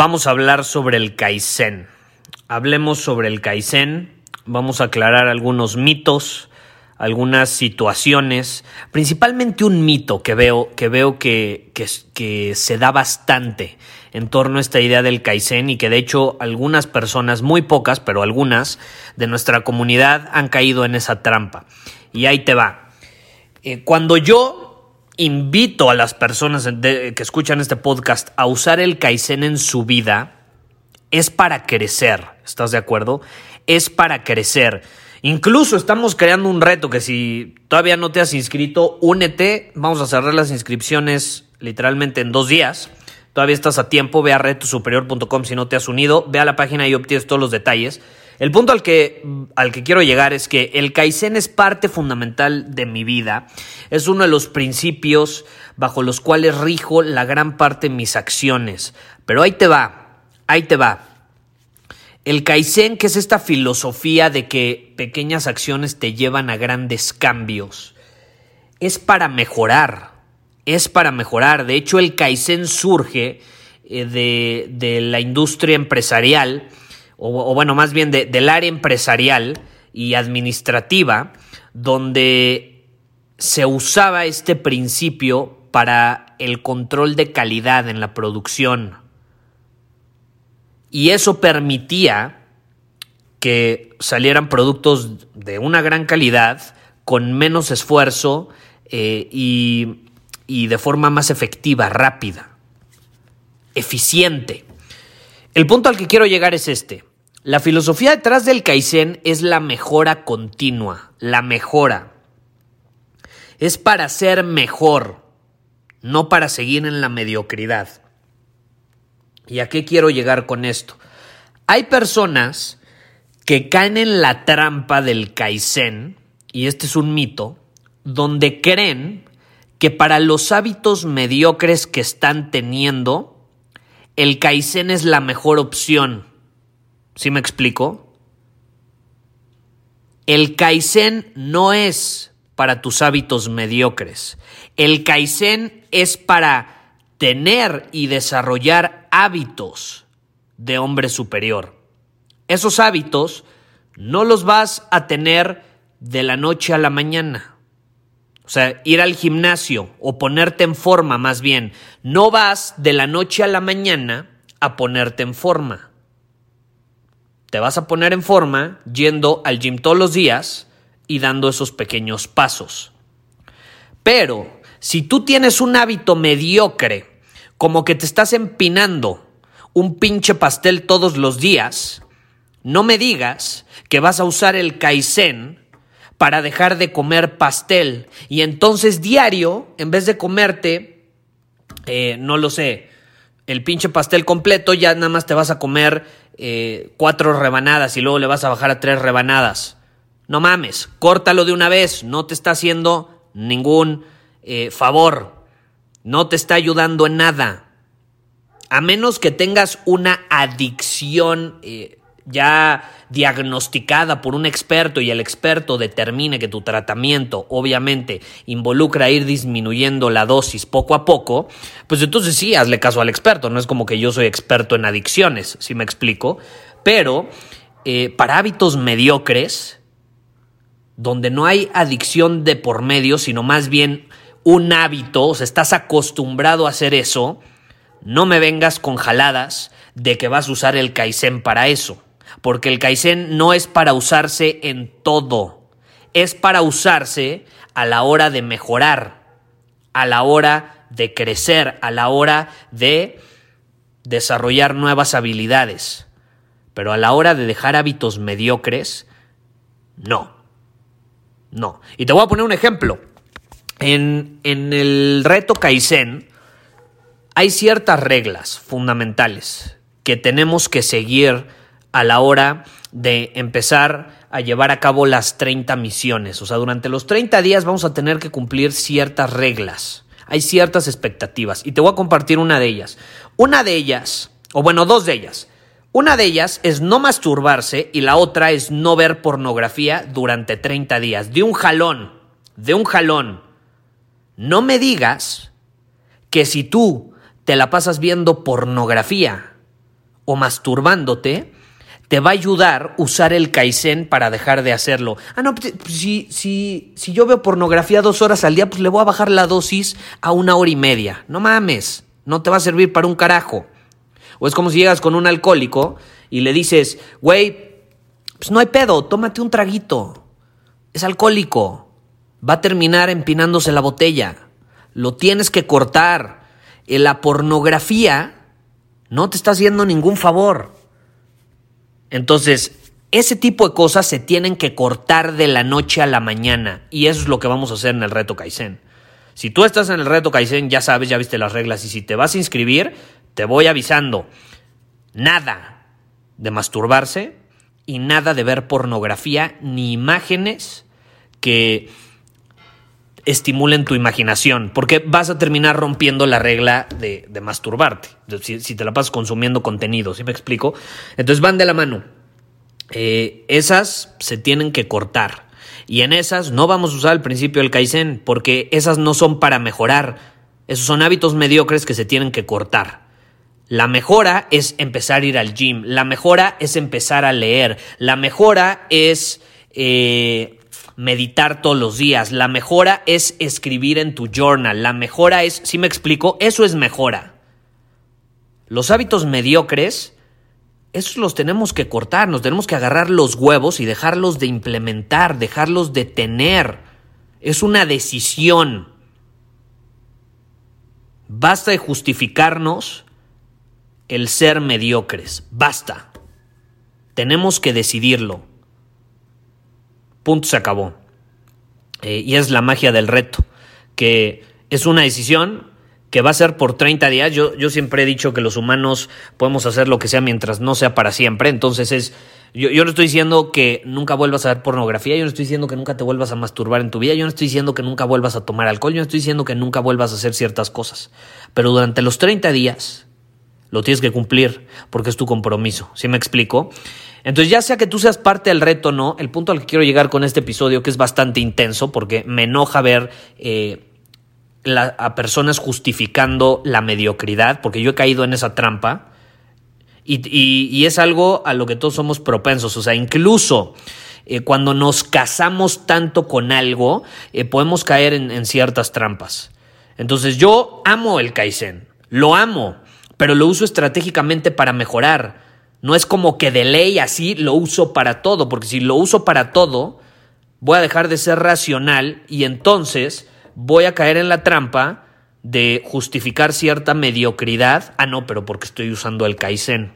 Vamos a hablar sobre el Kaizen. Hablemos sobre el Kaizen, vamos a aclarar algunos mitos, algunas situaciones, principalmente un mito que veo que, veo que, que, se da bastante en torno a esta idea del Kaizen y que de hecho algunas personas, muy pocas, pero algunas de nuestra comunidad han caído en esa trampa. Y ahí te va. Eh, cuando yo invito a las personas que escuchan este podcast a usar el Kaizen en su vida, es para crecer, ¿estás de acuerdo? Es para crecer. Incluso estamos creando un reto que si todavía no te has inscrito, únete. Vamos a cerrar las inscripciones literalmente en dos días. Todavía estás a tiempo. Ve a retosuperior.com si no te has unido. Ve a la página y obtienes todos los detalles. El punto al que, al que quiero llegar es que el Kaizen es parte fundamental de mi vida. Es uno de los principios bajo los cuales rijo la gran parte de mis acciones. Pero ahí te va, ahí te va. El Kaizen, que es esta filosofía de que pequeñas acciones te llevan a grandes cambios, es para mejorar, es para mejorar. De hecho, el Kaizen surge eh, de, de la industria empresarial o, bueno, más bien del área empresarial y administrativa, donde se usaba este principio para el control de calidad en la producción. Y eso permitía que salieran productos de una gran calidad, con menos esfuerzo eh, y, y de forma más efectiva, rápida, eficiente. El punto al que quiero llegar es este. La filosofía detrás del Kaizen es la mejora continua, la mejora. Es para ser mejor, no para seguir en la mediocridad. ¿Y a qué quiero llegar con esto? Hay personas que caen en la trampa del Kaizen, y este es un mito, donde creen que para los hábitos mediocres que están teniendo, el Kaizen es la mejor opción ¿Sí me explico? El Kaizen no es para tus hábitos mediocres. El Kaizen es para tener y desarrollar hábitos de hombre superior. Esos hábitos no los vas a tener de la noche a la mañana. O sea, ir al gimnasio o ponerte en forma más bien. No vas de la noche a la mañana a ponerte en forma te vas a poner en forma yendo al gym todos los días y dando esos pequeños pasos. Pero si tú tienes un hábito mediocre, como que te estás empinando un pinche pastel todos los días, no me digas que vas a usar el Kaizen para dejar de comer pastel y entonces diario, en vez de comerte, eh, no lo sé, el pinche pastel completo, ya nada más te vas a comer eh, cuatro rebanadas y luego le vas a bajar a tres rebanadas. No mames, córtalo de una vez, no te está haciendo ningún eh, favor, no te está ayudando en nada. A menos que tengas una adicción eh, ya diagnosticada por un experto y el experto determine que tu tratamiento obviamente involucra ir disminuyendo la dosis poco a poco, pues entonces sí, hazle caso al experto. No es como que yo soy experto en adicciones, si me explico. Pero eh, para hábitos mediocres, donde no hay adicción de por medio, sino más bien un hábito, o sea, estás acostumbrado a hacer eso, no me vengas con jaladas de que vas a usar el Kaizen para eso, porque el Kaizen no es para usarse en todo, es para usarse a la hora de mejorar, a la hora de crecer, a la hora de desarrollar nuevas habilidades. Pero a la hora de dejar hábitos mediocres, no. No. Y te voy a poner un ejemplo. En, en el reto Kaizen hay ciertas reglas fundamentales que tenemos que seguir a la hora de empezar a llevar a cabo las 30 misiones. O sea, durante los 30 días vamos a tener que cumplir ciertas reglas. Hay ciertas expectativas y te voy a compartir una de ellas. Una de ellas, o bueno, dos de ellas. Una de ellas es no masturbarse y la otra es no ver pornografía durante 30 días. De un jalón, de un jalón. No me digas que si tú te la pasas viendo pornografía o masturbándote, te va a ayudar usar el Kaizen para dejar de hacerlo. Ah, no, pues, pues, si, si, si yo veo pornografía dos horas al día, pues le voy a bajar la dosis a una hora y media. No mames, no te va a servir para un carajo. O es como si llegas con un alcohólico y le dices, güey, pues no hay pedo, tómate un traguito. Es alcohólico. Va a terminar empinándose la botella. Lo tienes que cortar. La pornografía no te está haciendo ningún favor. Entonces, ese tipo de cosas se tienen que cortar de la noche a la mañana y eso es lo que vamos a hacer en el reto Kaizen. Si tú estás en el reto Kaizen, ya sabes, ya viste las reglas y si te vas a inscribir, te voy avisando. Nada de masturbarse y nada de ver pornografía ni imágenes que estimulen tu imaginación, porque vas a terminar rompiendo la regla de, masturbarte, si, te la pasas consumiendo contenido, ¿sí me explico? Entonces van de la mano. Eh, esas se tienen que cortar. Y en esas no vamos a usar el principio del Kaizen, porque esas no son para mejorar. Esos son hábitos mediocres que se tienen que cortar. La mejora es empezar a ir al gym. La mejora es empezar a leer. La mejora es eh, meditar todos los días. La mejora es escribir en tu journal. La mejora es, si me explico, eso es mejora. Los hábitos mediocres, esos los tenemos que cortar, nos tenemos que agarrar los huevos y dejarlos de implementar, dejarlos de tener. Es una decisión. Basta de justificarnos el ser mediocres. Basta. Tenemos que decidirlo. Punto, se acabó. Eh, y es la magia del reto, que es una decisión que va a ser por 30 días. Yo, yo siempre he dicho que los humanos podemos hacer lo que sea mientras no sea para siempre. Entonces es, yo, yo, no estoy diciendo que nunca vuelvas a ver pornografía, yo no estoy diciendo que nunca te vuelvas a masturbar en tu vida, yo no estoy diciendo que nunca vuelvas a tomar alcohol, yo no estoy diciendo que nunca vuelvas a hacer ciertas cosas. Pero durante los 30 días lo tienes que cumplir porque es tu compromiso. ¿Sí me explico? Entonces, ya sea que tú seas parte del reto no, el punto al que quiero llegar con este episodio, que es bastante intenso, porque me enoja ver eh, a personas justificando la mediocridad, porque yo he caído en esa trampa, y, es algo a lo que todos somos propensos, o sea, incluso... Eh, cuando nos casamos tanto con algo, eh, podemos caer en, en ciertas trampas. Entonces yo amo el Kaizen, lo amo, pero lo uso estratégicamente para mejorar no es como que de ley así lo uso para todo, porque si lo uso para todo, voy a dejar de ser racional y entonces voy a caer en la trampa de justificar cierta mediocridad. Ah, no, pero porque estoy usando el Kaizen.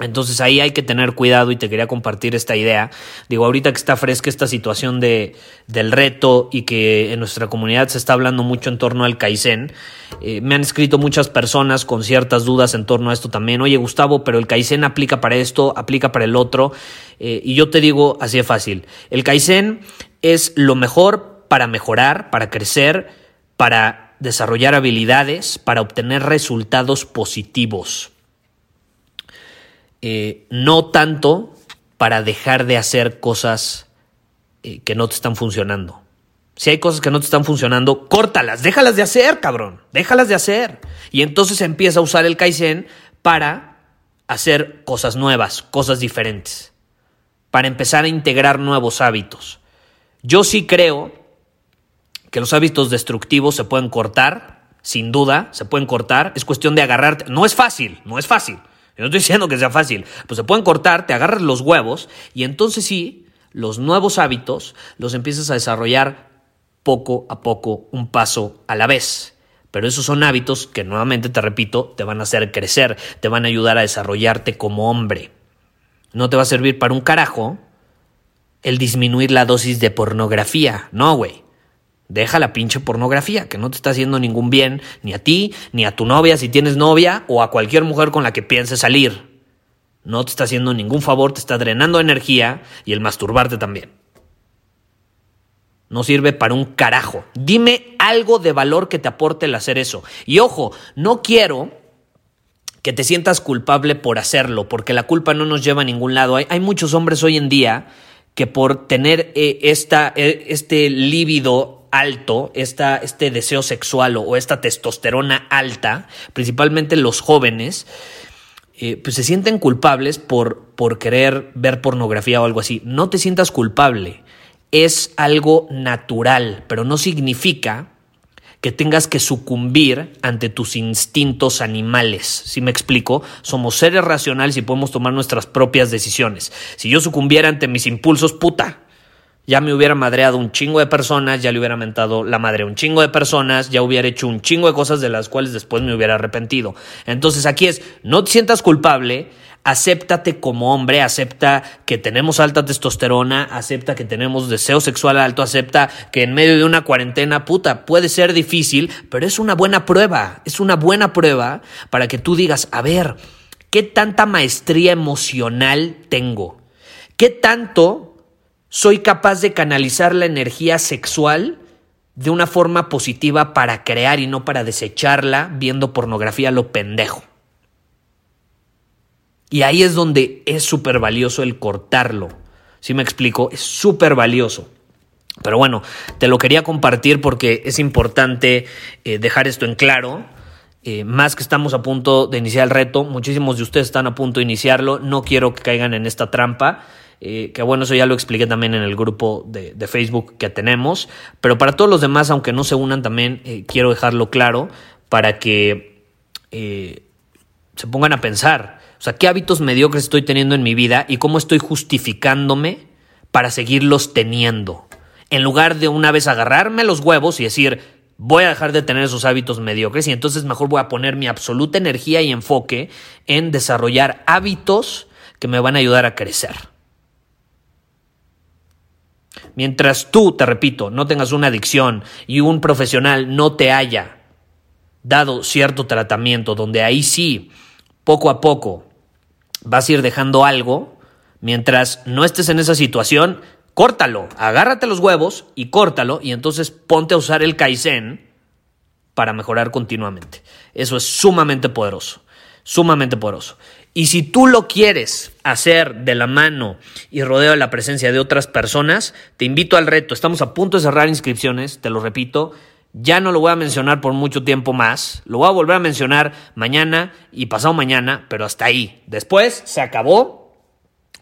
Entonces ahí hay que tener cuidado y te quería compartir esta idea. Digo, ahorita que está fresca esta situación de, del reto y que en nuestra comunidad se está hablando mucho en torno al Kaizen, eh, me han escrito muchas personas con ciertas dudas en torno a esto también. Oye, Gustavo, pero el Kaizen aplica para esto, aplica para el otro. Eh, y yo te digo así de fácil, el Kaizen es lo mejor para mejorar, para crecer, para desarrollar habilidades, para obtener resultados positivos. Eh, no tanto para dejar de hacer cosas eh, que no te están funcionando. Si hay cosas que no te están funcionando, córtalas, déjalas de hacer, cabrón, déjalas de hacer. Y entonces empieza a usar el Kaizen para hacer cosas nuevas, cosas diferentes, para empezar a integrar nuevos hábitos. Yo sí creo que los hábitos destructivos se pueden cortar sin duda, se pueden cortar, es cuestión de agarrarte. No es fácil, no es fácil. No estoy diciendo que sea fácil, pues se pueden cortar, te agarras los huevos y entonces sí, los nuevos hábitos los empiezas a desarrollar poco a poco, un paso a la vez. Pero esos son hábitos que nuevamente te repito, te van a hacer crecer, te van a ayudar a desarrollarte como hombre. No te va a servir para un carajo el disminuir la dosis de pornografía. No, güey. Deja la pinche pornografía, que no te está haciendo ningún bien, ni a ti, ni a tu novia si tienes novia, o a cualquier mujer con la que pienses salir. No te está haciendo ningún favor, te está drenando energía y el masturbarte también. No sirve para un carajo. Dime algo de valor que te aporte el hacer eso. Y ojo, no quiero que te sientas culpable por hacerlo, porque la culpa no nos lleva a ningún lado. Hay, muchos hombres hoy en día que por tener eh, esta, eh, este líbido alto, esta, este deseo sexual o, esta testosterona alta, principalmente los jóvenes, eh, pues se sienten culpables por, por querer ver pornografía o algo así. No te sientas culpable es algo natural, pero no significa que tengas que sucumbir ante tus instintos animales. Si me explico, somos seres racionales y podemos tomar nuestras propias decisiones. Si yo sucumbiera ante mis impulsos, puta, ya me hubiera madreado un chingo de personas, ya le hubiera mentado la madre a un chingo de personas, ya hubiera hecho un chingo de cosas de las cuales después me hubiera arrepentido. Entonces aquí es, no te sientas culpable, acéptate como hombre, acepta que tenemos alta testosterona, acepta que tenemos deseo sexual alto, acepta que en medio de una cuarentena, puta, puede ser difícil, pero es una buena prueba, es una buena prueba para que tú digas, a ver, ¿qué tanta maestría emocional tengo? ¿Qué tanto soy capaz de canalizar la energía sexual? de una forma positiva para crear y no para desecharla viendo pornografía lo pendejo. Y ahí es donde es súper valioso el cortarlo. ¿Sí me explico? Es súper valioso. Pero bueno, te lo quería compartir porque es importante eh, dejar esto en claro. Eh, más que estamos a punto de iniciar el reto, muchísimos de ustedes están a punto de iniciarlo. No quiero que caigan en esta trampa. Eh, que bueno, eso ya lo expliqué también en el grupo de, de, Facebook que tenemos. Pero para todos los demás, aunque no se unan, también quiero dejarlo claro para que se pongan a pensar. O sea, ¿qué hábitos mediocres estoy teniendo en mi vida y cómo estoy justificándome para seguirlos teniendo? En lugar de una vez agarrarme los huevos y decir, voy a dejar de tener esos hábitos mediocres y entonces mejor voy a poner mi absoluta energía y enfoque en desarrollar hábitos que me van a ayudar a crecer. Mientras tú, te repito, no tengas una adicción y un profesional no te haya dado cierto tratamiento donde ahí sí, poco a poco, vas a ir dejando algo, mientras no estés en esa situación, córtalo, agárrate los huevos y córtalo y entonces ponte a usar el Kaizen para mejorar continuamente. Eso es sumamente poderoso, sumamente poderoso. Y si tú lo quieres hacer de la mano y rodeo de la presencia de otras personas, te invito al reto. Estamos a punto de cerrar inscripciones, te lo repito. Ya no lo voy a mencionar por mucho tiempo más. Lo voy a volver a mencionar mañana y pasado mañana, pero hasta ahí. Después se acabó.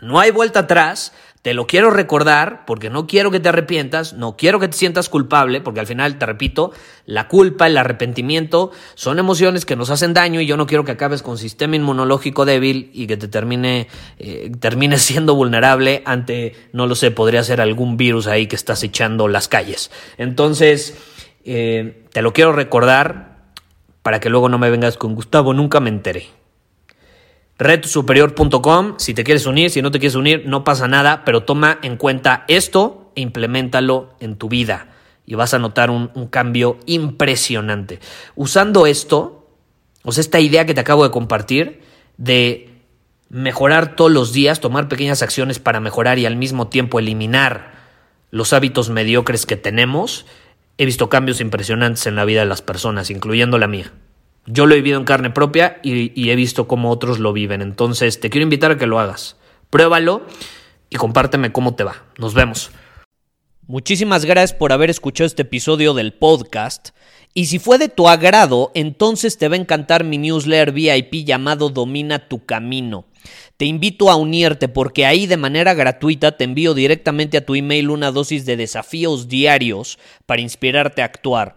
No hay vuelta atrás. Te lo quiero recordar porque no quiero que te arrepientas, no quiero que te sientas culpable, porque al final, te repito, la culpa, el arrepentimiento son emociones que nos hacen daño y yo no quiero que acabes con sistema inmunológico débil y que te termine, eh, termine siendo vulnerable ante, no lo sé, podría ser algún virus ahí que estás echando las calles. Entonces, eh, te lo quiero recordar para que luego no me vengas con Gustavo, nunca me enteré. Retosuperior.com, si te quieres unir, si no te quieres unir, no pasa nada, pero toma en cuenta esto e implementalo en tu vida y vas a notar un cambio impresionante. Usando esto, o sea, esta idea que te acabo de compartir de mejorar todos los días, tomar pequeñas acciones para mejorar y al mismo tiempo eliminar los hábitos mediocres que tenemos, he visto cambios impresionantes en la vida de las personas, incluyendo la mía. Yo lo he vivido en carne propia y, he visto cómo otros lo viven. Entonces, te quiero invitar a que lo hagas. Pruébalo y compárteme cómo te va. Nos vemos. Muchísimas gracias por haber escuchado este episodio del podcast. Y si fue de tu agrado, entonces te va a encantar mi newsletter VIP llamado Domina tu Camino. Te invito a unirte porque ahí de manera gratuita te envío directamente a tu email una dosis de desafíos diarios para inspirarte a actuar.